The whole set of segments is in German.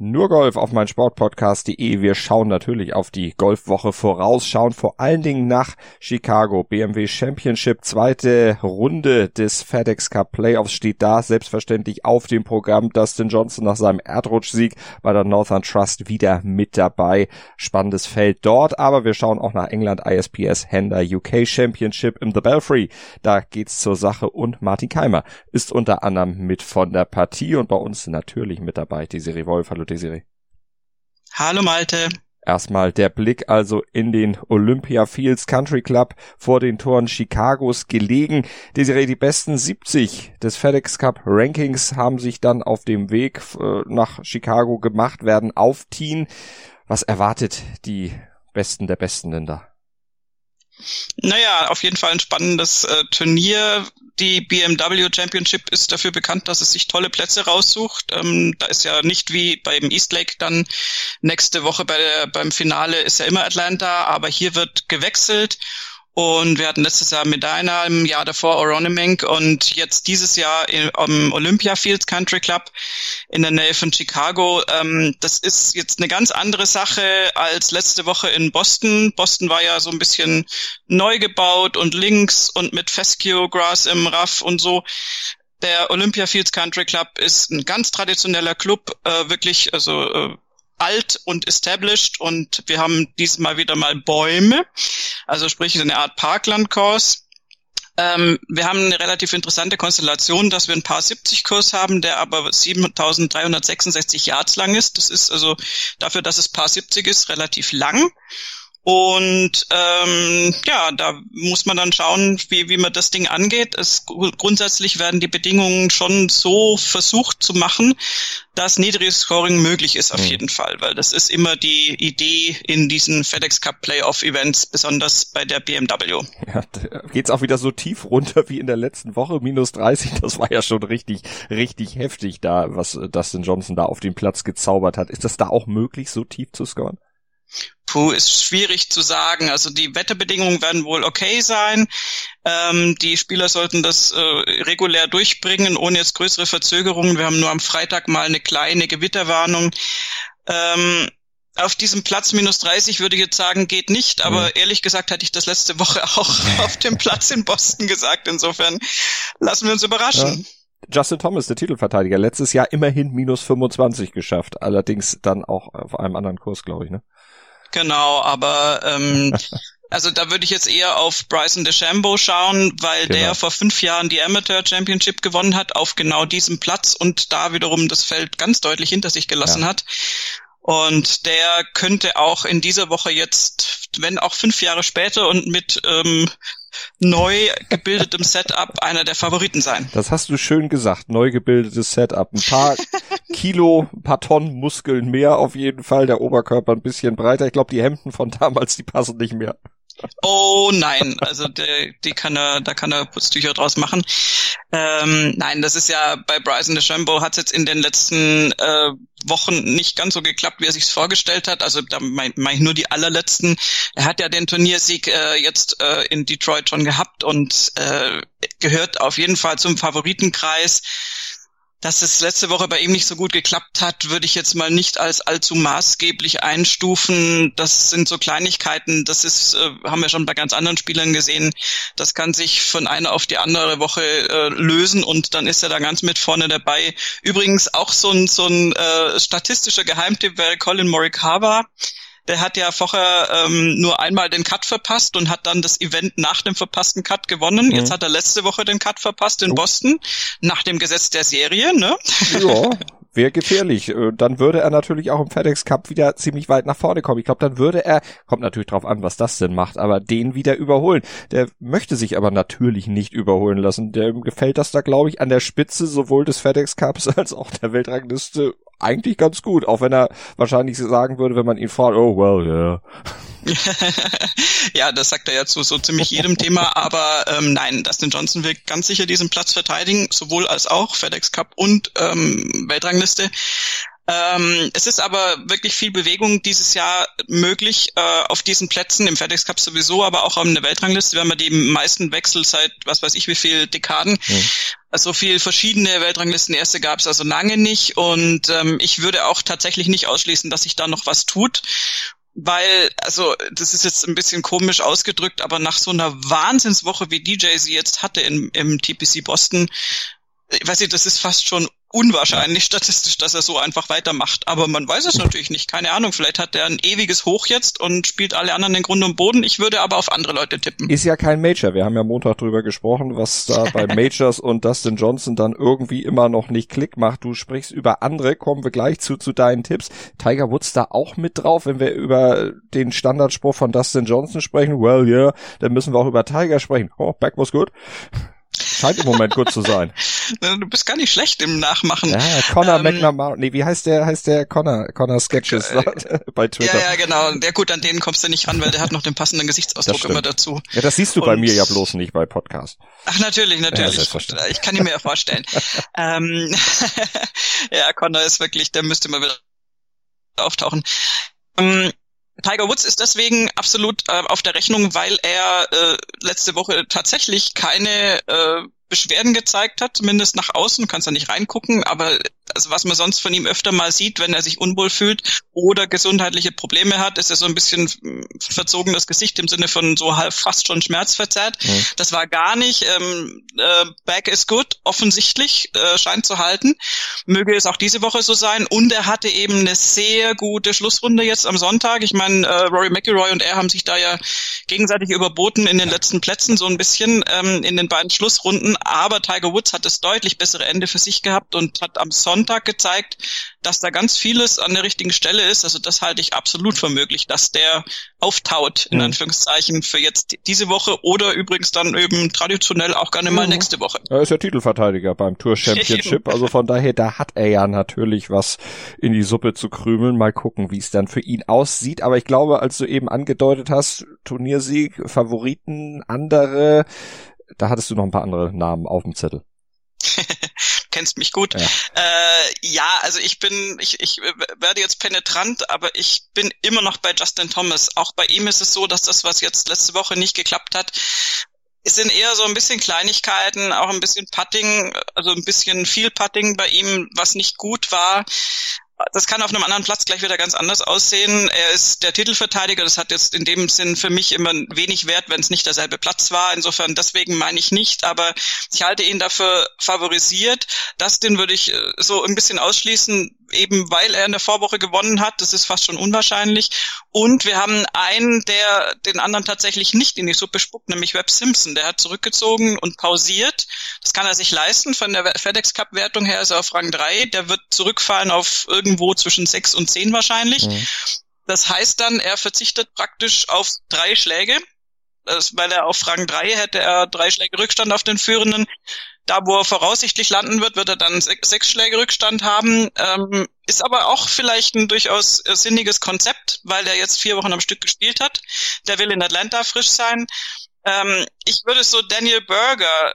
nur Golf auf mein Sportpodcast.de. Wir schauen natürlich auf die Golfwoche voraus, schauen vor allen Dingen nach Chicago. BMW Championship, zweite Runde des FedEx Cup Playoffs steht da. Selbstverständlich auf dem Programm. Dustin Johnson nach seinem Erdrutschsieg bei der Northern Trust wieder mit dabei. Spannendes Feld dort, aber wir schauen auch nach England ISPS Hender UK Championship im The Belfry. Da geht's zur Sache und Martin Keimer ist unter anderem mit von der Partie und bei uns natürlich mit dabei die Serie Wolf. Hallo Desiree. Hallo Malte. Erstmal der Blick also in den Olympia Fields Country Club vor den Toren Chicagos gelegen. Desiree, die besten 70 des FedEx Cup Rankings haben sich dann auf dem Weg äh, nach Chicago gemacht, werden aufziehen. Was erwartet die Besten der Besten denn da? Naja, auf jeden Fall ein spannendes äh, Turnier. Die BMW Championship ist dafür bekannt, dass es sich tolle Plätze raussucht. Ähm, da ist ja nicht wie beim Eastlake dann nächste Woche bei der, beim Finale ist ja immer Atlanta, aber hier wird gewechselt und wir hatten letztes Jahr Medina, im Jahr davor Oronomink und jetzt dieses Jahr am Olympia Fields Country Club in der Nähe von Chicago. Ähm, das ist jetzt eine ganz andere Sache als letzte Woche in Boston. Boston war ja so ein bisschen neu gebaut und links und mit Fescue Grass im Raff und so. Der Olympia Fields Country Club ist ein ganz traditioneller Club, äh, wirklich, also äh, alt und established und wir haben diesmal wieder mal Bäume, also sprich eine Art Parklandkurs. Ähm, wir haben eine relativ interessante Konstellation, dass wir ein paar 70 Kurs haben, der aber 7366 Yards lang ist. Das ist also dafür, dass es paar 70 ist, relativ lang. Und ähm, ja, da muss man dann schauen, wie, wie man das Ding angeht. Es, grundsätzlich werden die Bedingungen schon so versucht zu machen, dass niedriges Scoring möglich ist auf mhm. jeden Fall, weil das ist immer die Idee in diesen FedEx Cup Playoff Events, besonders bei der BMW. Ja, geht's auch wieder so tief runter wie in der letzten Woche, minus 30, das war ja schon richtig, richtig heftig da, was Dustin Johnson da auf den Platz gezaubert hat. Ist das da auch möglich, so tief zu scoren? Puh, ist schwierig zu sagen. Also die Wetterbedingungen werden wohl okay sein. Ähm, die Spieler sollten das äh, regulär durchbringen, ohne jetzt größere Verzögerungen. Wir haben nur am Freitag mal eine kleine Gewitterwarnung. Ähm, auf diesem Platz minus 30 würde ich jetzt sagen, geht nicht, aber mhm. ehrlich gesagt hatte ich das letzte Woche auch auf dem Platz in Boston gesagt. Insofern lassen wir uns überraschen. Ja. Justin Thomas, der Titelverteidiger, letztes Jahr immerhin minus 25 geschafft, allerdings dann auch auf einem anderen Kurs, glaube ich, ne? Genau, aber ähm, also da würde ich jetzt eher auf Bryson DeChambeau schauen, weil genau. der vor fünf Jahren die Amateur Championship gewonnen hat auf genau diesem Platz und da wiederum das Feld ganz deutlich hinter sich gelassen ja. hat. Und der könnte auch in dieser Woche jetzt, wenn auch fünf Jahre später und mit ähm, neu gebildetem Setup einer der Favoriten sein. Das hast du schön gesagt, neu gebildetes Setup. Ein paar Kilo, ein paar Tonnen Muskeln mehr auf jeden Fall, der Oberkörper ein bisschen breiter. Ich glaube, die Hemden von damals, die passen nicht mehr. Oh nein, also der, die kann er, da kann er Putztücher draus machen. Ähm, nein, das ist ja bei Bryson DeChambeau hat es jetzt in den letzten äh, Wochen nicht ganz so geklappt, wie er sich vorgestellt hat. Also da meine mein ich nur die allerletzten. Er hat ja den Turniersieg äh, jetzt äh, in Detroit schon gehabt und äh, gehört auf jeden Fall zum Favoritenkreis dass es letzte Woche bei ihm nicht so gut geklappt hat, würde ich jetzt mal nicht als allzu maßgeblich einstufen. Das sind so Kleinigkeiten, das ist, äh, haben wir schon bei ganz anderen Spielern gesehen. Das kann sich von einer auf die andere Woche äh, lösen und dann ist er da ganz mit vorne dabei. Übrigens auch so ein, so ein äh, statistischer Geheimtipp wäre Colin Morikawa der hat ja vorher ähm, nur einmal den Cut verpasst und hat dann das Event nach dem verpassten Cut gewonnen. Mhm. Jetzt hat er letzte Woche den Cut verpasst in oh. Boston, nach dem Gesetz der Serie, ne? Ja. Wäre gefährlich. Äh, dann würde er natürlich auch im FedEx Cup wieder ziemlich weit nach vorne kommen. Ich glaube, dann würde er, kommt natürlich drauf an, was das denn macht, aber den wieder überholen. Der möchte sich aber natürlich nicht überholen lassen. Der gefällt das da, glaube ich, an der Spitze sowohl des FedEx Cups als auch der Weltrangliste eigentlich ganz gut, auch wenn er wahrscheinlich sagen würde, wenn man ihn fragt, oh well, yeah. ja, das sagt er ja zu so ziemlich jedem Thema, aber ähm, nein, Dustin Johnson will ganz sicher diesen Platz verteidigen, sowohl als auch FedEx Cup und ähm, Weltrangliste. Ähm, es ist aber wirklich viel Bewegung dieses Jahr möglich äh, auf diesen Plätzen, im FedEx Cup sowieso, aber auch an der Weltrangliste. Wir haben ja die meisten Wechsel seit was weiß ich wie viel Dekaden. Mhm. Also viel verschiedene Weltranglisten erste gab es also lange nicht und ähm, ich würde auch tatsächlich nicht ausschließen, dass sich da noch was tut weil, also das ist jetzt ein bisschen komisch ausgedrückt, aber nach so einer Wahnsinnswoche wie DJ sie jetzt hatte im, im TPC Boston, ich weiß nicht, das ist fast schon unwahrscheinlich statistisch, dass er so einfach weitermacht. Aber man weiß es natürlich nicht. Keine Ahnung. Vielleicht hat er ein ewiges Hoch jetzt und spielt alle anderen den Grund und Boden. Ich würde aber auf andere Leute tippen. Ist ja kein Major. Wir haben ja Montag drüber gesprochen, was da bei Majors und Dustin Johnson dann irgendwie immer noch nicht Klick macht. Du sprichst über andere. Kommen wir gleich zu, zu deinen Tipps. Tiger Woods da auch mit drauf, wenn wir über den Standardspruch von Dustin Johnson sprechen. Well, yeah, dann müssen wir auch über Tiger sprechen. Oh, back was good. Scheint im Moment gut zu sein. Du bist gar nicht schlecht im Nachmachen. Ja, Connor ähm, McNamara, nee, wie heißt der, heißt der Connor, Connor Sketches äh, bei Twitter. Ja, ja, genau. Der gut, an denen kommst du nicht ran, weil der hat noch den passenden Gesichtsausdruck immer dazu. Ja, das siehst du Und, bei mir ja bloß nicht bei Podcast. Ach, natürlich, natürlich. Ja, ich kann ihn mir ja vorstellen. ähm, ja, Connor ist wirklich, der müsste mal wieder auftauchen. Ähm, Tiger Woods ist deswegen absolut äh, auf der Rechnung, weil er äh, letzte Woche tatsächlich keine äh, Beschwerden gezeigt hat, zumindest nach außen, kannst da nicht reingucken, aber also was man sonst von ihm öfter mal sieht, wenn er sich unwohl fühlt oder gesundheitliche Probleme hat, ist er so ein bisschen verzogenes Gesicht im Sinne von so halb fast schon schmerzverzerrt. Mhm. Das war gar nicht. Ähm, äh, back is good, offensichtlich, äh, scheint zu halten. Möge es auch diese Woche so sein. Und er hatte eben eine sehr gute Schlussrunde jetzt am Sonntag. Ich meine, äh, Rory McIlroy und er haben sich da ja gegenseitig überboten in den letzten Plätzen so ein bisschen ähm, in den beiden Schlussrunden. Aber Tiger Woods hat das deutlich bessere Ende für sich gehabt und hat am Sonntag Sonntag gezeigt, dass da ganz vieles an der richtigen Stelle ist. Also das halte ich absolut für möglich, dass der auftaut, in mhm. Anführungszeichen, für jetzt diese Woche oder übrigens dann eben traditionell auch gerne mal mhm. nächste Woche. Er ist ja Titelverteidiger beim Tour Championship, also von daher, da hat er ja natürlich was in die Suppe zu krümeln. Mal gucken, wie es dann für ihn aussieht. Aber ich glaube, als du eben angedeutet hast, Turniersieg, Favoriten, andere, da hattest du noch ein paar andere Namen auf dem Zettel. kennst mich gut. Ja. Äh, ja, also ich bin, ich, ich werde jetzt penetrant, aber ich bin immer noch bei Justin Thomas. Auch bei ihm ist es so, dass das, was jetzt letzte Woche nicht geklappt hat, es sind eher so ein bisschen Kleinigkeiten, auch ein bisschen Putting, also ein bisschen viel Putting bei ihm, was nicht gut war das kann auf einem anderen Platz gleich wieder ganz anders aussehen. Er ist der Titelverteidiger, das hat jetzt in dem Sinn für mich immer wenig Wert, wenn es nicht derselbe Platz war. Insofern deswegen meine ich nicht, aber ich halte ihn dafür favorisiert. Das den würde ich äh, so ein bisschen ausschließen, eben weil er in der Vorwoche gewonnen hat. Das ist fast schon unwahrscheinlich. Und wir haben einen, der den anderen tatsächlich nicht in die Suppe spuckt, nämlich Webb Simpson. Der hat zurückgezogen und pausiert. Das kann er sich leisten. Von der FedEx Cup Wertung her ist er auf Rang 3. Der wird zurückfallen auf irgendwo zwischen 6 und 10 wahrscheinlich. Mhm. Das heißt dann, er verzichtet praktisch auf drei Schläge. Das, weil er auf Rang 3 hätte er drei Schläge Rückstand auf den Führenden. Da, wo er voraussichtlich landen wird, wird er dann sechs Schläge Rückstand haben. Ähm, ist aber auch vielleicht ein durchaus äh, sinniges Konzept, weil er jetzt vier Wochen am Stück gespielt hat. Der will in Atlanta frisch sein. Ähm, ich würde so Daniel Berger,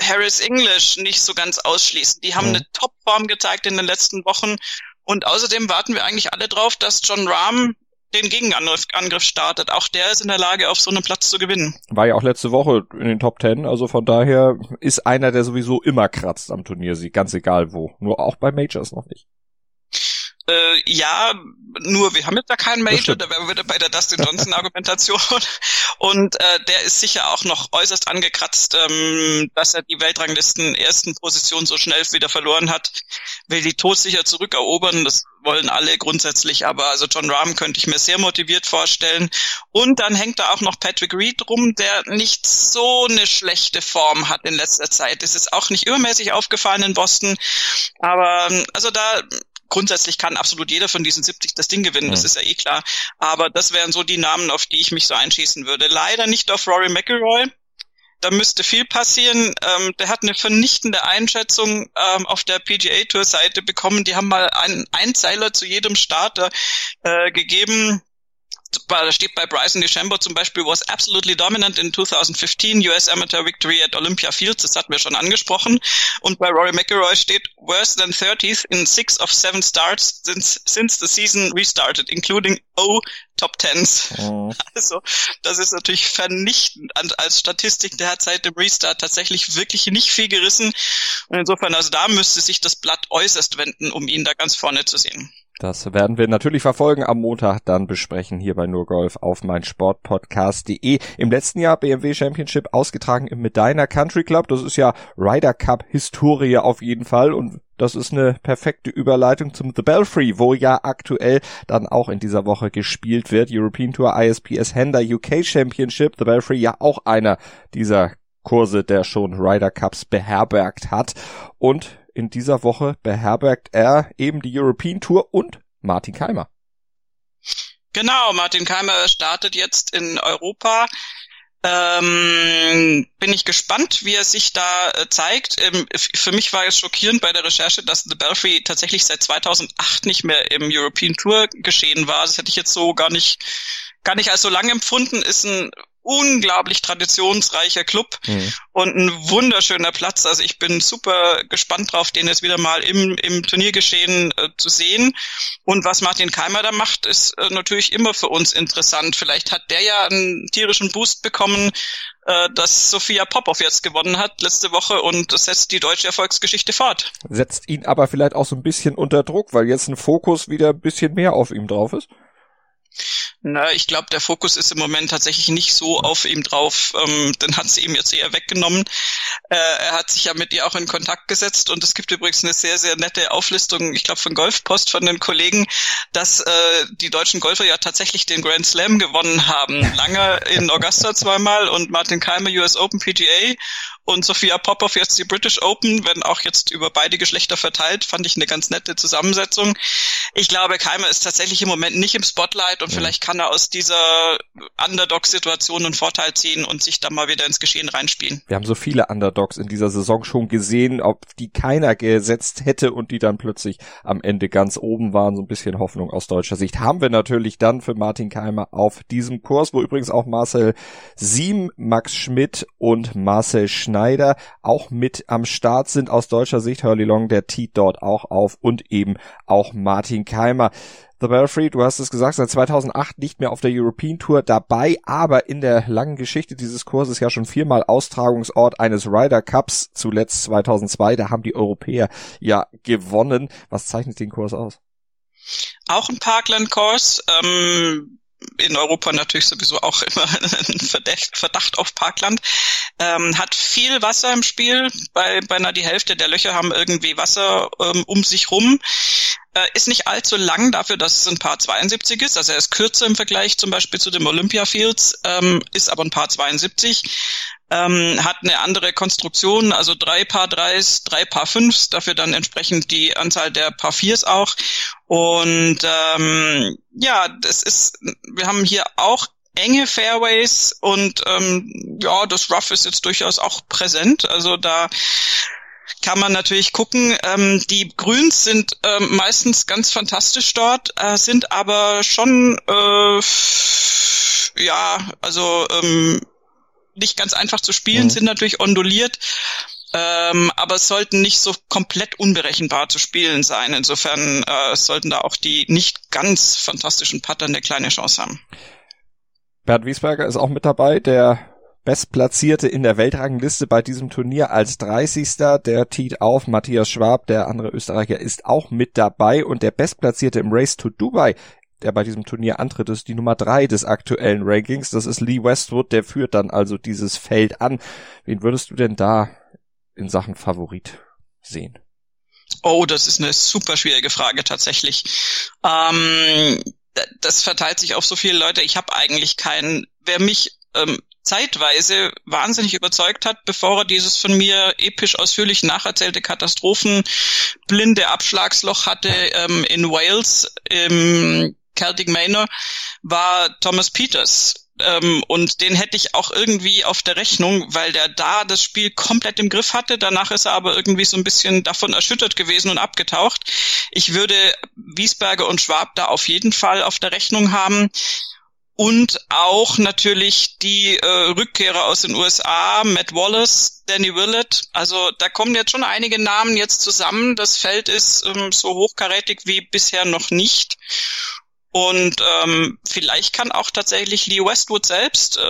Harris English nicht so ganz ausschließen. Die haben mhm. eine Topform gezeigt in den letzten Wochen. Und außerdem warten wir eigentlich alle drauf, dass John Rahm den Gegenangriff startet. Auch der ist in der Lage, auf so einem Platz zu gewinnen. War ja auch letzte Woche in den Top Ten, also von daher ist einer, der sowieso immer kratzt am Turniersieg, ganz egal wo. Nur auch bei Majors noch nicht. Äh, ja, nur wir haben jetzt da keinen Major, da wären wir wieder bei der Dustin Johnson Argumentation. Und äh, der ist sicher auch noch äußerst angekratzt, ähm, dass er die Weltranglisten ersten Position so schnell wieder verloren hat. Will die todsicher zurückerobern, das wollen alle grundsätzlich, aber also John Rahm könnte ich mir sehr motiviert vorstellen. Und dann hängt da auch noch Patrick Reed rum, der nicht so eine schlechte Form hat in letzter Zeit. Das ist auch nicht übermäßig aufgefallen in Boston. Aber also da grundsätzlich kann absolut jeder von diesen 70 das Ding gewinnen, das ist ja eh klar. Aber das wären so die Namen, auf die ich mich so einschießen würde. Leider nicht auf Rory McIlroy. Da müsste viel passieren. Ähm, der hat eine vernichtende Einschätzung ähm, auf der PGA Tour Seite bekommen. Die haben mal einen Einzeiler zu jedem Starter äh, gegeben da steht bei Bryson DeChambeau zum Beispiel, was absolutely dominant in 2015 US Amateur Victory at Olympia Fields, das hatten wir schon angesprochen. Und bei Rory McIlroy steht worse than 30th in six of seven starts since, since the season restarted, including O Top Tens. Oh. Also, das ist natürlich vernichtend als Statistik. Der hat seit dem Restart tatsächlich wirklich nicht viel gerissen. Und insofern, also da müsste sich das Blatt äußerst wenden, um ihn da ganz vorne zu sehen. Das werden wir natürlich verfolgen am Montag dann besprechen hier bei nur Golf auf mein Sportpodcast.de. Im letzten Jahr BMW Championship ausgetragen im Medina Country Club. Das ist ja Ryder Cup Historie auf jeden Fall und das ist eine perfekte Überleitung zum The Belfry, wo ja aktuell dann auch in dieser Woche gespielt wird. European Tour ISPS Hender UK Championship. The Belfry ja auch einer dieser Kurse, der schon Ryder Cups beherbergt hat. Und in dieser Woche beherbergt er eben die European Tour und Martin Keimer. Genau, Martin Keimer startet jetzt in Europa. Ähm, bin ich gespannt, wie er sich da äh, zeigt. Ähm, für mich war es schockierend bei der Recherche, dass The Belfry tatsächlich seit 2008 nicht mehr im European Tour geschehen war. Das hätte ich jetzt so gar nicht gar nicht als so lang empfunden. Ist ein unglaublich traditionsreicher Club mhm. und ein wunderschöner Platz. Also ich bin super gespannt drauf, den jetzt wieder mal im, im Turniergeschehen äh, zu sehen. Und was Martin Keimer da macht, ist äh, natürlich immer für uns interessant. Vielleicht hat der ja einen tierischen Boost bekommen, äh, dass Sophia Popov jetzt gewonnen hat letzte Woche und das setzt die deutsche Erfolgsgeschichte fort. Setzt ihn aber vielleicht auch so ein bisschen unter Druck, weil jetzt ein Fokus wieder ein bisschen mehr auf ihm drauf ist. Na, ich glaube, der Fokus ist im Moment tatsächlich nicht so auf ihm drauf. Ähm, den hat sie ihm jetzt eher weggenommen. Äh, er hat sich ja mit ihr auch in Kontakt gesetzt und es gibt übrigens eine sehr, sehr nette Auflistung, ich glaube von Golfpost von den Kollegen, dass äh, die deutschen Golfer ja tatsächlich den Grand Slam gewonnen haben. Lange in Augusta zweimal und Martin Keimer US Open PGA und Sophia Popov jetzt die British Open, wenn auch jetzt über beide Geschlechter verteilt, fand ich eine ganz nette Zusammensetzung. Ich glaube, Keimer ist tatsächlich im Moment nicht im Spotlight und ja. vielleicht kann er aus dieser Underdog-Situation einen Vorteil ziehen und sich da mal wieder ins Geschehen reinspielen. Wir haben so viele Underdogs in dieser Saison schon gesehen, ob die keiner gesetzt hätte und die dann plötzlich am Ende ganz oben waren. So ein bisschen Hoffnung aus deutscher Sicht haben wir natürlich dann für Martin Keimer auf diesem Kurs, wo übrigens auch Marcel Siem, Max Schmidt und Marcel Schneider auch mit am Start sind aus deutscher Sicht. Hurley Long, der tiet dort auch auf und eben auch Martin Keimer. The Belfry, du hast es gesagt, seit 2008 nicht mehr auf der European Tour dabei, aber in der langen Geschichte dieses Kurses ja schon viermal Austragungsort eines Ryder Cups, zuletzt 2002, da haben die Europäer ja gewonnen. Was zeichnet den Kurs aus? Auch ein Parkland-Kurs, ähm, in Europa natürlich sowieso auch immer ein Verdacht, Verdacht auf Parkland. Ähm, hat viel Wasser im Spiel. Bei beinahe die Hälfte der Löcher haben irgendwie Wasser ähm, um sich rum. Äh, ist nicht allzu lang dafür, dass es ein Paar 72 ist. Also er ist kürzer im Vergleich zum Beispiel zu dem Olympia Fields, ähm, ist aber ein Paar 72 ähm, hat eine andere Konstruktion, also drei Paar Dreis, drei Paar Fünfs, dafür dann entsprechend die Anzahl der Paar Viers auch. Und ähm, ja, das ist, wir haben hier auch enge Fairways und ähm, ja, das Rough ist jetzt durchaus auch präsent. Also da kann man natürlich gucken. Ähm, die Grüns sind ähm, meistens ganz fantastisch dort, äh, sind aber schon äh, ja, also ähm, nicht ganz einfach zu spielen, mhm. sind natürlich onduliert, ähm, aber es sollten nicht so komplett unberechenbar zu spielen sein. Insofern äh, sollten da auch die nicht ganz fantastischen Putter eine kleine Chance haben. Bernd Wiesberger ist auch mit dabei, der Bestplatzierte in der Weltrangliste bei diesem Turnier als 30. Der tiet auf. Matthias Schwab, der andere Österreicher, ist auch mit dabei und der Bestplatzierte im Race to Dubai der bei diesem Turnier antritt, ist die Nummer drei des aktuellen Rankings. Das ist Lee Westwood, der führt dann also dieses Feld an. Wen würdest du denn da in Sachen Favorit sehen? Oh, das ist eine super schwierige Frage tatsächlich. Ähm, das verteilt sich auf so viele Leute. Ich habe eigentlich keinen. Wer mich ähm, zeitweise wahnsinnig überzeugt hat, bevor er dieses von mir episch ausführlich nacherzählte Katastrophenblinde Abschlagsloch hatte ähm, in Wales im Celtic Manor, war Thomas Peters. Ähm, und den hätte ich auch irgendwie auf der Rechnung, weil der da das Spiel komplett im Griff hatte. Danach ist er aber irgendwie so ein bisschen davon erschüttert gewesen und abgetaucht. Ich würde Wiesberger und Schwab da auf jeden Fall auf der Rechnung haben. und auch natürlich die äh, Rückkehrer aus den USA, Matt Wallace, Danny Willett. Also da kommen jetzt schon einige Namen jetzt zusammen. Das Feld ist ähm, so hochkarätig wie bisher noch nicht. Und ähm, vielleicht kann auch tatsächlich Lee Westwood selbst äh,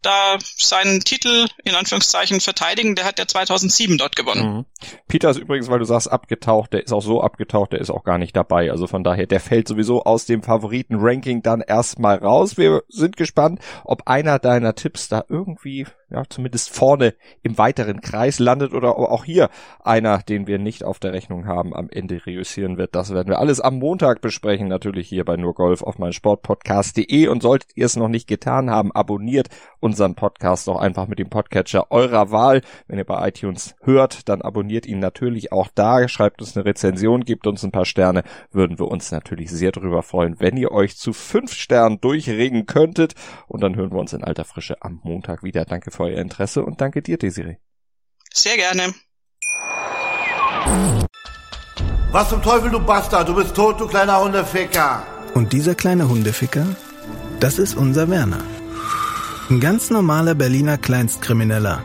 da seinen Titel in Anführungszeichen verteidigen. Der hat ja 2007 dort gewonnen. Mhm. Peter ist übrigens, weil du sagst abgetaucht, der ist auch so abgetaucht, der ist auch gar nicht dabei. Also von daher, der fällt sowieso aus dem Favoriten-Ranking dann erstmal raus. Wir sind gespannt, ob einer deiner Tipps da irgendwie ja, zumindest vorne im weiteren Kreis landet oder auch hier einer, den wir nicht auf der Rechnung haben, am Ende reüssieren wird. Das werden wir alles am Montag besprechen, natürlich hier bei nur Golf auf mein Sportpodcast.de und solltet ihr es noch nicht getan haben, abonniert unseren Podcast doch einfach mit dem Podcatcher eurer Wahl. Wenn ihr bei iTunes hört, dann abonniert ihn natürlich auch da, schreibt uns eine Rezension, gebt uns ein paar Sterne, würden wir uns natürlich sehr darüber freuen, wenn ihr euch zu fünf Sternen durchregen könntet und dann hören wir uns in alter Frische am Montag wieder. Danke für euer Interesse und danke dir, Desiree. Sehr gerne. Was zum Teufel, du Bastard? Du bist tot, du kleiner Hundeficker. Und dieser kleine Hundeficker, das ist unser Werner. Ein ganz normaler Berliner Kleinstkrimineller,